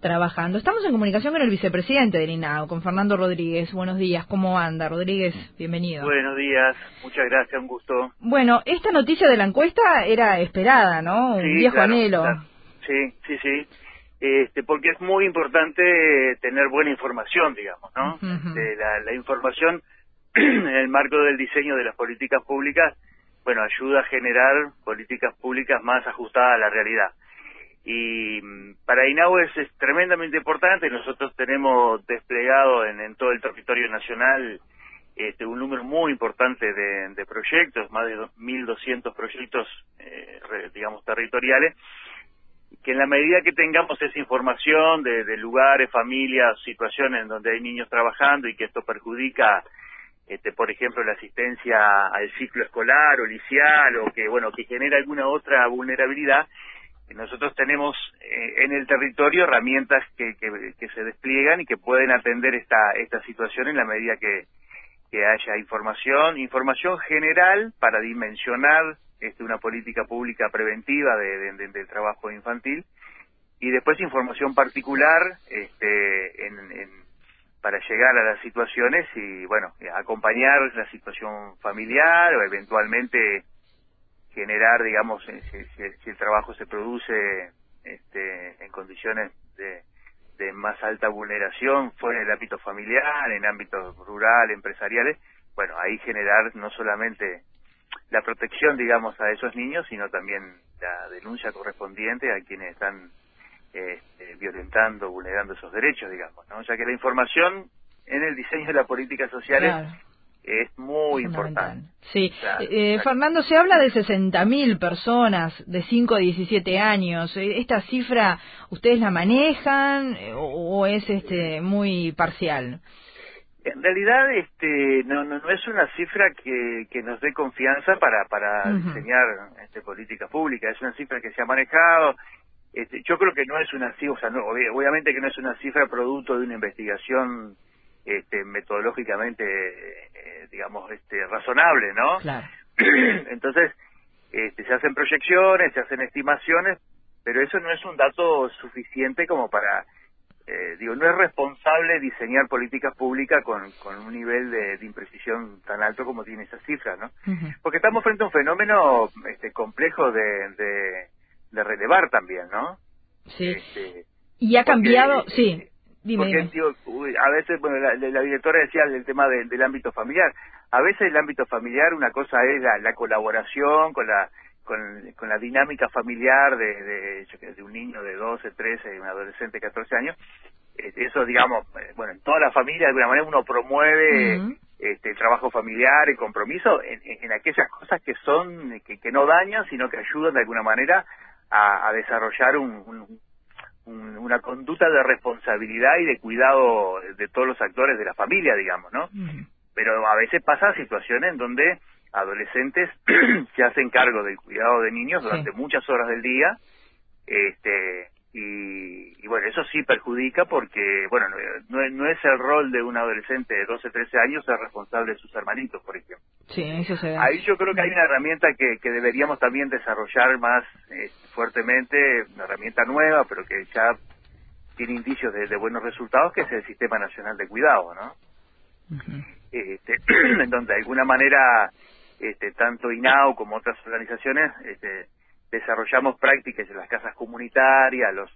trabajando. Estamos en comunicación con el vicepresidente del INAO, con Fernando Rodríguez. Buenos días, ¿cómo anda? Rodríguez, bienvenido. Buenos días, muchas gracias, un gusto. Bueno, esta noticia de la encuesta era esperada, ¿no? Un viejo anhelo. Sí, sí, sí. Este, porque es muy importante tener buena información, digamos, ¿no? Este, la, la información en el marco del diseño de las políticas públicas, bueno, ayuda a generar políticas públicas más ajustadas a la realidad y mm, para INAU es, tremendamente importante. Nosotros tenemos desplegado en, todo el territorio nacional este, un número muy importante de, proyectos, más de 1.200 proyectos, eh, digamos, territoriales, que en la medida que tengamos esa información de, de, lugares, familias, situaciones en donde hay niños trabajando y que esto perjudica, este, por ejemplo, la asistencia al ciclo escolar o licial o que, bueno, que genera alguna otra vulnerabilidad, nosotros tenemos eh, en el territorio herramientas que, que, se despliegan y que pueden atender esta, esta situación en la medida que, haya información, información general para dimensionar este, una política pública preventiva de, del trabajo infantil y después información particular este, en, para llegar a las situaciones y, bueno, acompañar la situación familiar o eventualmente generar, digamos, eh, si, el trabajo se produce este, en condiciones de, más alta vulneración fuera del ámbito familiar, en ámbitos rural, empresariales, bueno, ahí generar no solamente la protección, digamos, a esos niños, sino también la denuncia correspondiente a quienes están este, violentando, vulnerando esos derechos, digamos, ¿no? Sea que la información en el diseño de las políticas sociales es muy importante. Sí, eh, Fernando, se habla de 60.000 personas de 5 a 17 años. Eh, ¿Esta cifra ustedes la manejan eh, o, es este muy parcial? En realidad, este, no, no, no es una cifra que, que nos dé confianza para, para diseñar este, políticas públicas. Es una cifra que se ha manejado. Este, yo creo que no es una cifra, o sea, obviamente que no es una cifra producto de una investigación este, metodológicamente, eh, digamos, este, razonable, ¿no? Entonces, este, se hacen proyecciones, se hacen estimaciones, pero eso no es un dato suficiente como para, eh, digo, no es responsable diseñar políticas públicas con, con un nivel de, imprecisión tan alto como tiene esa cifra, ¿no? Porque estamos frente a un fenómeno este, complejo de, de, relevar también, ¿no? Sí. Este, y ha cambiado, sí porque a veces, bueno, la, directora decía el tema del ámbito familiar. A veces el ámbito familiar, una cosa es la, colaboración con la con, la dinámica familiar de, de, un niño de 12, 13, un adolescente de 14 años. Eh, eso, digamos, eh, bueno, en toda la familia, de alguna manera, uno promueve este, el trabajo familiar, el compromiso, en, aquellas cosas que son, que, que, no dañan, sino que ayudan de alguna manera a, desarrollar un una conducta de responsabilidad y de cuidado de todos los actores de la familia, digamos, ¿no? Pero a veces pasa situaciones en donde adolescentes se hacen cargo del cuidado de niños durante muchas horas del día, este, y, bueno, eso sí perjudica porque, bueno, no, no, es el rol de un adolescente de 12, 13 años ser responsable de sus hermanitos, por ejemplo. Sí, eso se ve. Ahí yo creo que hay una herramienta que, que deberíamos también desarrollar más eh, fuertemente, una herramienta nueva, pero que ya tiene indicios de, buenos resultados, que es el Sistema Nacional de Cuidado, ¿no? este, en donde de alguna manera este, tanto INAU como otras organizaciones este, desarrollamos prácticas en las casas comunitarias, los,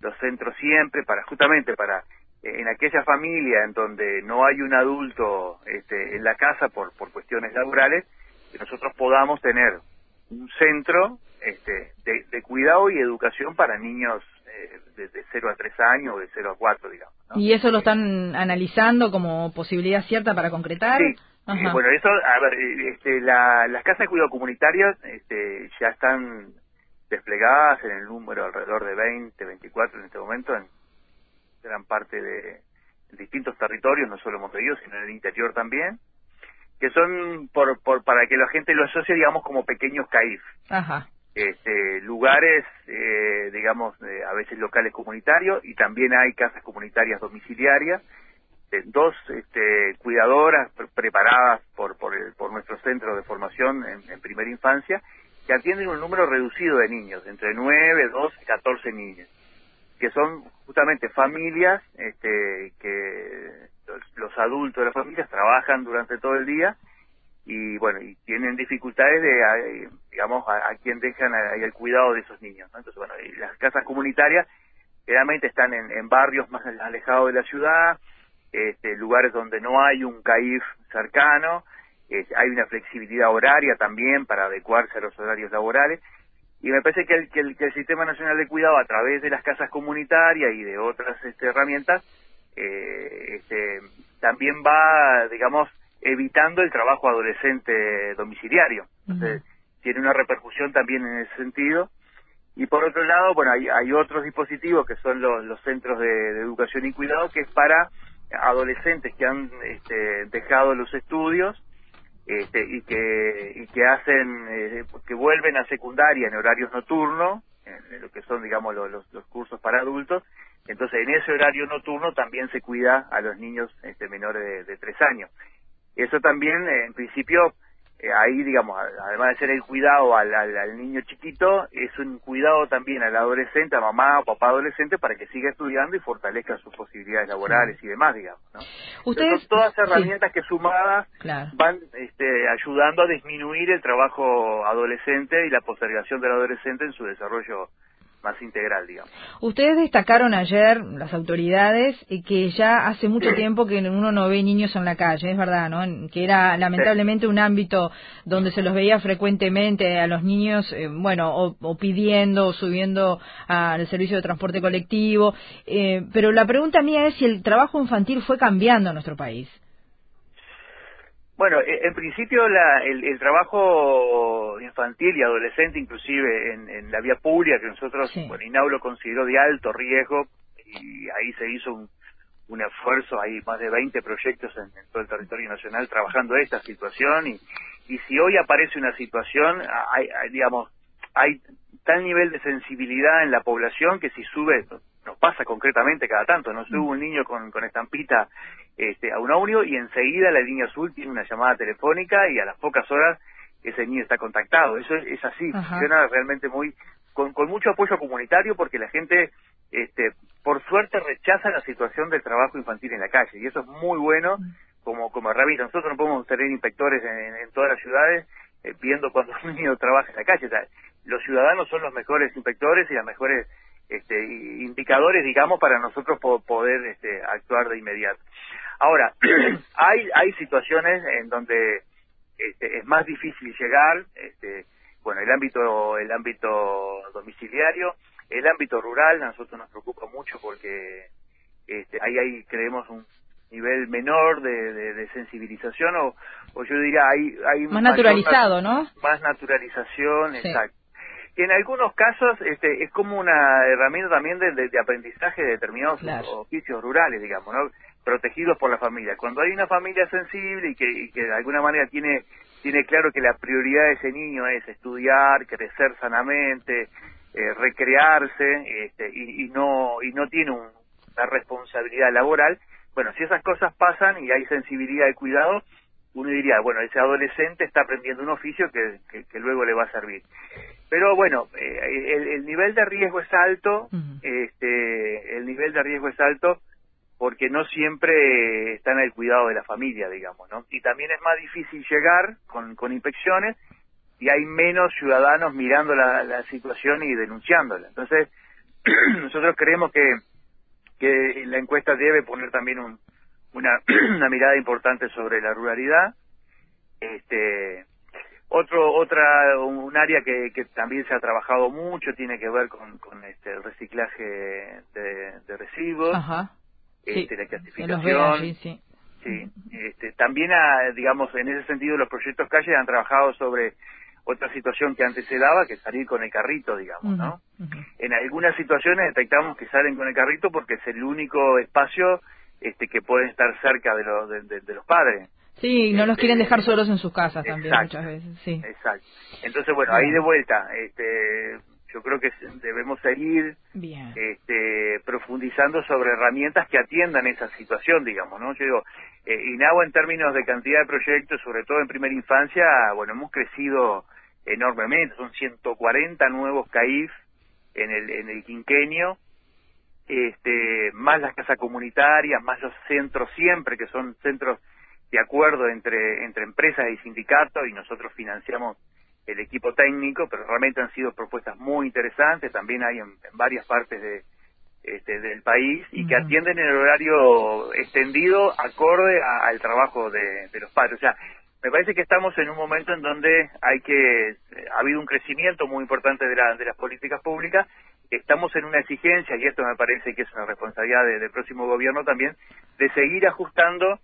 los centros siempre, para justamente para eh, en aquella familia en donde no hay un adulto este, en la casa por, por cuestiones laborales, que nosotros podamos tener un centro este, de, cuidado y educación para niños eh, de, 0 a 3 años o de 0 a 4, digamos. ¿Y eso lo están analizando como posibilidad cierta para concretar? Sí. Bueno, eso, a ver, este, las casas de cuidado comunitarias este, ya están desplegadas en el número alrededor de 20, 24 en este momento en gran parte de distintos territorios, no solo en Montevideo, sino en el interior también, que son por, por para que la gente lo asocie, digamos, como pequeños CAIF. Ajá. Este, lugares, eh, digamos, a veces locales comunitarios y también hay casas comunitarias domiciliarias, dos este, cuidadoras preparadas por, por, por nuestro centro de formación en primera infancia que atienden un número reducido de niños, entre 9, 12 y 14 niños. que son justamente familias este, que los, adultos de las familias trabajan durante todo el día y bueno y tienen dificultades de digamos a, quien dejan el cuidado de esos niños entonces bueno las casas comunitarias generalmente están en, barrios más alejados de la ciudad este, lugares donde no hay un CAIF cercano hay una flexibilidad horaria también para adecuarse a los horarios laborales y me parece que el, que el, Sistema Nacional de Cuidado a través de las casas comunitarias y de otras este, herramientas eh, este, también va, digamos, evitando el trabajo adolescente domiciliario. Entonces, tiene una repercusión también en ese sentido. Y por otro lado, bueno, hay, hay otros dispositivos que son los, los centros de, educación y cuidado, que es para adolescentes que han este, dejado los estudios este, y que y que hacen eh, que vuelven a secundaria en horarios nocturnos en lo que son digamos los, los, cursos para adultos entonces en ese horario nocturno también se cuida a los niños este, menores de tres años. Eso también en principio eh, ahí, digamos, además de ser el cuidado al, al, niño chiquito, es un cuidado también al adolescente, a mamá o papá adolescente, para que siga estudiando y fortalezca sus posibilidades laborales y demás, digamos. ¿no? Ustedes, son todas herramientas que sumadas van este, ayudando a disminuir el trabajo adolescente y la postergación del adolescente en su desarrollo más integral, digamos. Ustedes destacaron ayer, las autoridades, que ya hace mucho tiempo que uno no ve niños en la calle, es verdad, ¿no? Que era lamentablemente un ámbito donde se los veía frecuentemente a los niños, eh, bueno, o, pidiendo o subiendo al servicio de transporte colectivo. Eh, pero la pregunta mía es si el trabajo infantil fue cambiando en nuestro país. Bueno, e, en principio el, trabajo infantil y adolescente, inclusive en, la vía pública, que nosotros, bueno, INAU lo consideró de alto riesgo, y ahí se hizo un, esfuerzo, hay más de 20 proyectos en, todo el territorio nacional trabajando esta situación, y, y si hoy aparece una situación, hay, digamos, hay tal nivel de sensibilidad en la población que si sube nos pasa concretamente cada tanto, nos sube un niño con, con estampita este, a un audio y enseguida la línea azul tiene una llamada telefónica y a las pocas horas ese niño está contactado. Eso es, así, funciona realmente muy, con, con mucho apoyo comunitario porque la gente, este, por suerte rechaza la situación del trabajo infantil en la calle y eso es muy bueno mm. como, como herramienta. Nosotros no podemos tener inspectores en, todas las ciudades eh, viendo cuando un niño trabaja en la calle. los ciudadanos son los mejores inspectores y las mejores este, indicadores, digamos, para nosotros poder este, actuar de inmediato. Ahora, hay, hay situaciones en donde este, es más difícil llegar, este, bueno, el ámbito, el ámbito domiciliario, el ámbito rural, a nosotros nos preocupa mucho porque este, ahí hay, creemos, un nivel menor de, sensibilización o, o, yo diría hay, hay más naturalizado, ¿no? Más naturalización, exacto en algunos casos este, es como una herramienta también de, aprendizaje de determinados oficios rurales, digamos, ¿no? protegidos por la familia. Cuando hay una familia sensible y que, de alguna manera tiene, tiene claro que la prioridad de ese niño es estudiar, crecer sanamente, eh, recrearse este, y, no, y no tiene una responsabilidad laboral, bueno, si esas cosas pasan y hay sensibilidad y cuidado, uno diría, bueno, ese adolescente está aprendiendo un oficio que, que luego le va a servir. Pero bueno, eh, el, nivel de riesgo es alto, este, el nivel de riesgo es alto porque no siempre está en el cuidado de la familia, digamos, ¿no? Y también es más difícil llegar con, con inspecciones y hay menos ciudadanos mirando la, situación y denunciándola. Entonces, nosotros creemos que, que la encuesta debe poner también un, una, una mirada importante sobre la ruralidad, este, otro, otra, un área que, que también se ha trabajado mucho tiene que ver con, con este, el reciclaje de, residuos, Este, la clasificación. sí, sí. Este, también, digamos, en ese sentido los proyectos calle han trabajado sobre otra situación que antes se daba, que salir con el carrito, digamos, ¿no? En algunas situaciones detectamos que salen con el carrito porque es el único espacio este, que pueden estar cerca de, los de los padres. Sí, no los quieren dejar solos en sus casas también muchas veces, sí. Exacto. Entonces, bueno, ahí de vuelta, este, yo creo que debemos seguir Este, profundizando sobre herramientas que atiendan esa situación, digamos, ¿no? Yo digo, eh, INAGUA en términos de cantidad de proyectos, sobre todo en primera infancia, bueno, hemos crecido enormemente, son 140 nuevos CAIF en el, en el quinquenio, este, más las casas comunitarias, más los centros siempre, que son centros de acuerdo entre, entre empresas y sindicatos, y nosotros financiamos el equipo técnico, pero realmente han sido propuestas muy interesantes, también hay en, varias partes de, este, del país y que atienden en el horario extendido acorde al trabajo de, los padres. O sea, me parece que estamos en un momento en donde hay que, ha habido un crecimiento muy importante de, la, de las políticas públicas, estamos en una exigencia, y esto me parece que es una responsabilidad del próximo gobierno también, de seguir ajustando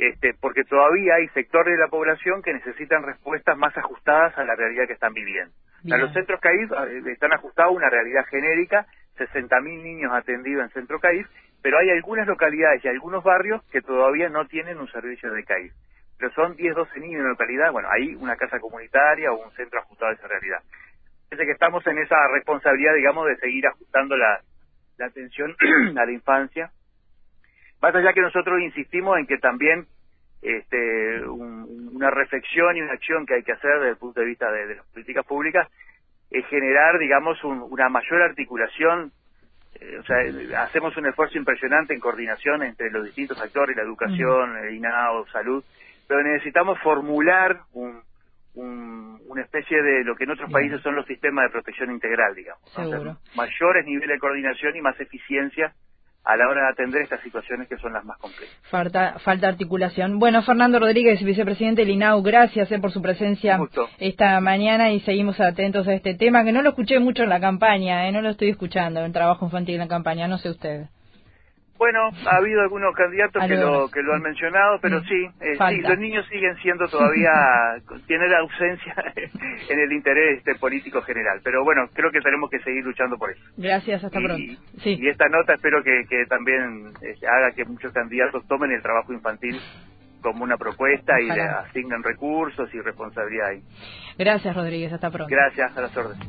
este, porque todavía hay sectores de la población que necesitan respuestas más ajustadas a la realidad que están viviendo. los centros CAIF están ajustados a una realidad genérica, 60.000 niños atendidos en centro CAIF, pero hay algunas localidades y algunos barrios que todavía no tienen un servicio de CAIF. Pero son 10, 12 niños en la localidad, bueno, hay una casa comunitaria o un centro ajustado a esa realidad. Parece que estamos en esa responsabilidad, digamos, de seguir ajustando la, la atención a la infancia más allá que nosotros insistimos en que también este, una reflexión y una acción que hay que hacer desde el punto de vista de, las políticas públicas es generar, digamos, una mayor articulación. Eh, o sea, hacemos un esfuerzo impresionante en coordinación entre los distintos actores, la educación, el INAO, salud, pero necesitamos formular un, una especie de lo que en otros países son los sistemas de protección integral, digamos. mayores niveles de coordinación y más eficiencia a la hora de atender estas situaciones que son las más complejas. Falta, falta articulación. Bueno, Fernando Rodríguez, vicepresidente del INAU, gracias eh, por su presencia esta mañana y seguimos atentos a este tema, que no lo escuché mucho en la campaña, eh, no lo estoy escuchando, en trabajo infantil en la campaña, no sé usted. Bueno, ha habido algunos candidatos que lo, que lo han mencionado, pero mm. sí, eh, sí, los niños siguen siendo todavía, tienen ausencia en el interés este, político general. Pero bueno, creo que tenemos que seguir luchando por eso. Gracias, hasta pronto. Sí. Y esta nota espero que, que también este, haga que muchos candidatos tomen el trabajo infantil como una propuesta y le asignen recursos y responsabilidad ahí. Gracias, Rodríguez, hasta pronto. Gracias, a las órdenes.